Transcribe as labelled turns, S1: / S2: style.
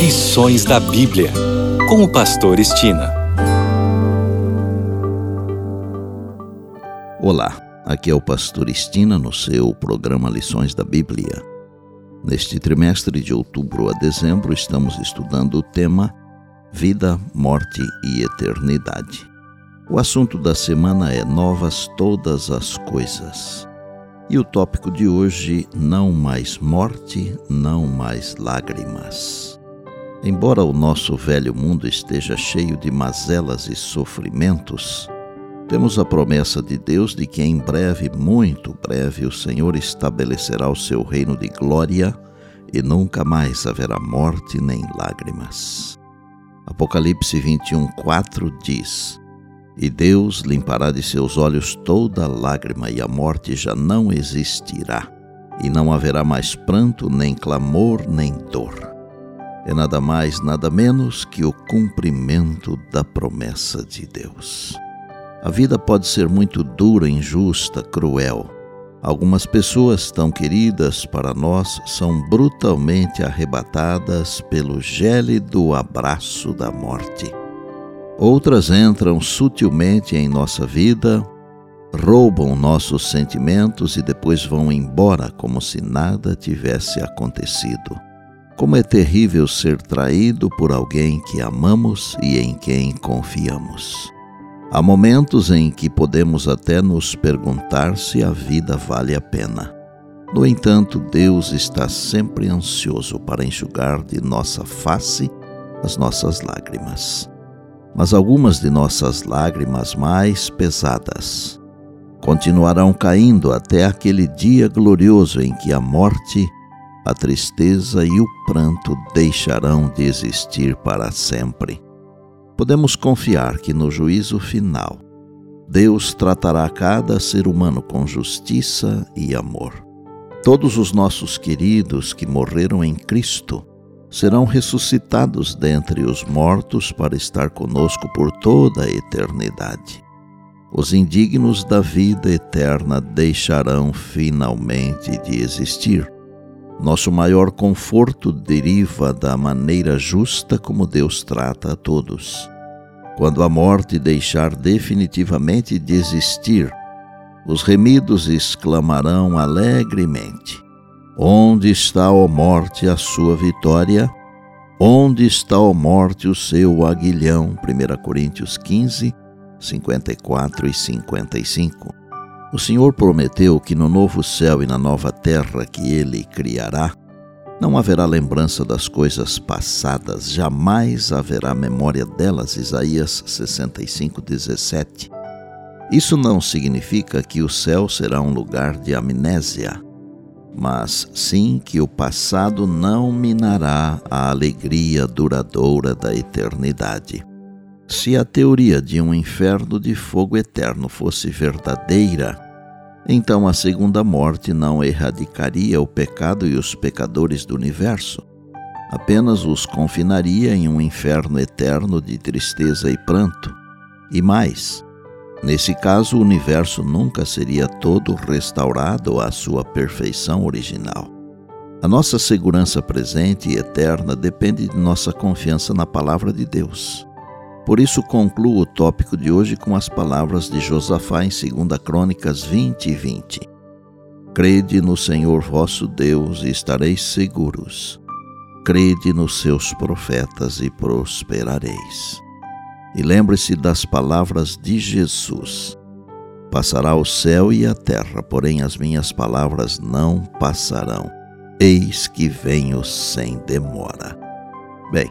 S1: Lições da Bíblia, com o Pastor Estina.
S2: Olá, aqui é o Pastor Estina no seu programa Lições da Bíblia. Neste trimestre de outubro a dezembro, estamos estudando o tema Vida, Morte e Eternidade. O assunto da semana é Novas Todas as Coisas. E o tópico de hoje, não mais morte, não mais lágrimas. Embora o nosso velho mundo esteja cheio de mazelas e sofrimentos, temos a promessa de Deus de que em breve, muito breve, o Senhor estabelecerá o seu reino de glória e nunca mais haverá morte nem lágrimas. Apocalipse 21, 4 diz: e Deus limpará de seus olhos toda lágrima, e a morte já não existirá, e não haverá mais pranto, nem clamor, nem dor. É nada mais, nada menos que o cumprimento da promessa de Deus. A vida pode ser muito dura, injusta, cruel. Algumas pessoas tão queridas para nós são brutalmente arrebatadas pelo gélido abraço da morte. Outras entram sutilmente em nossa vida, roubam nossos sentimentos e depois vão embora como se nada tivesse acontecido. Como é terrível ser traído por alguém que amamos e em quem confiamos. Há momentos em que podemos até nos perguntar se a vida vale a pena. No entanto, Deus está sempre ansioso para enxugar de nossa face as nossas lágrimas mas algumas de nossas lágrimas mais pesadas continuarão caindo até aquele dia glorioso em que a morte, a tristeza e o pranto deixarão de existir para sempre. Podemos confiar que no juízo final, Deus tratará cada ser humano com justiça e amor. Todos os nossos queridos que morreram em Cristo serão ressuscitados dentre os mortos para estar conosco por toda a eternidade. Os indignos da vida eterna deixarão finalmente de existir. Nosso maior conforto deriva da maneira justa como Deus trata a todos. Quando a morte deixar definitivamente de existir, os remidos exclamarão alegremente: Onde está, ó morte, a sua vitória? Onde está, ó morte, o seu aguilhão? 1 Coríntios 15, 54 e 55. O Senhor prometeu que no novo céu e na nova terra que ele criará, não haverá lembrança das coisas passadas, jamais haverá memória delas. Isaías 65, 17. Isso não significa que o céu será um lugar de amnésia mas sim que o passado não minará a alegria duradoura da eternidade. Se a teoria de um inferno de fogo eterno fosse verdadeira, então a segunda morte não erradicaria o pecado e os pecadores do universo, apenas os confinaria em um inferno eterno de tristeza e pranto. E mais, Nesse caso, o universo nunca seria todo restaurado à sua perfeição original. A nossa segurança presente e eterna depende de nossa confiança na palavra de Deus. Por isso, concluo o tópico de hoje com as palavras de Josafá em 2 Crônicas 20 e 20. Crede no Senhor vosso Deus e estareis seguros. Crede nos seus profetas e prosperareis. E lembre-se das palavras de Jesus: Passará o céu e a terra, porém as minhas palavras não passarão. Eis que venho sem demora. Bem,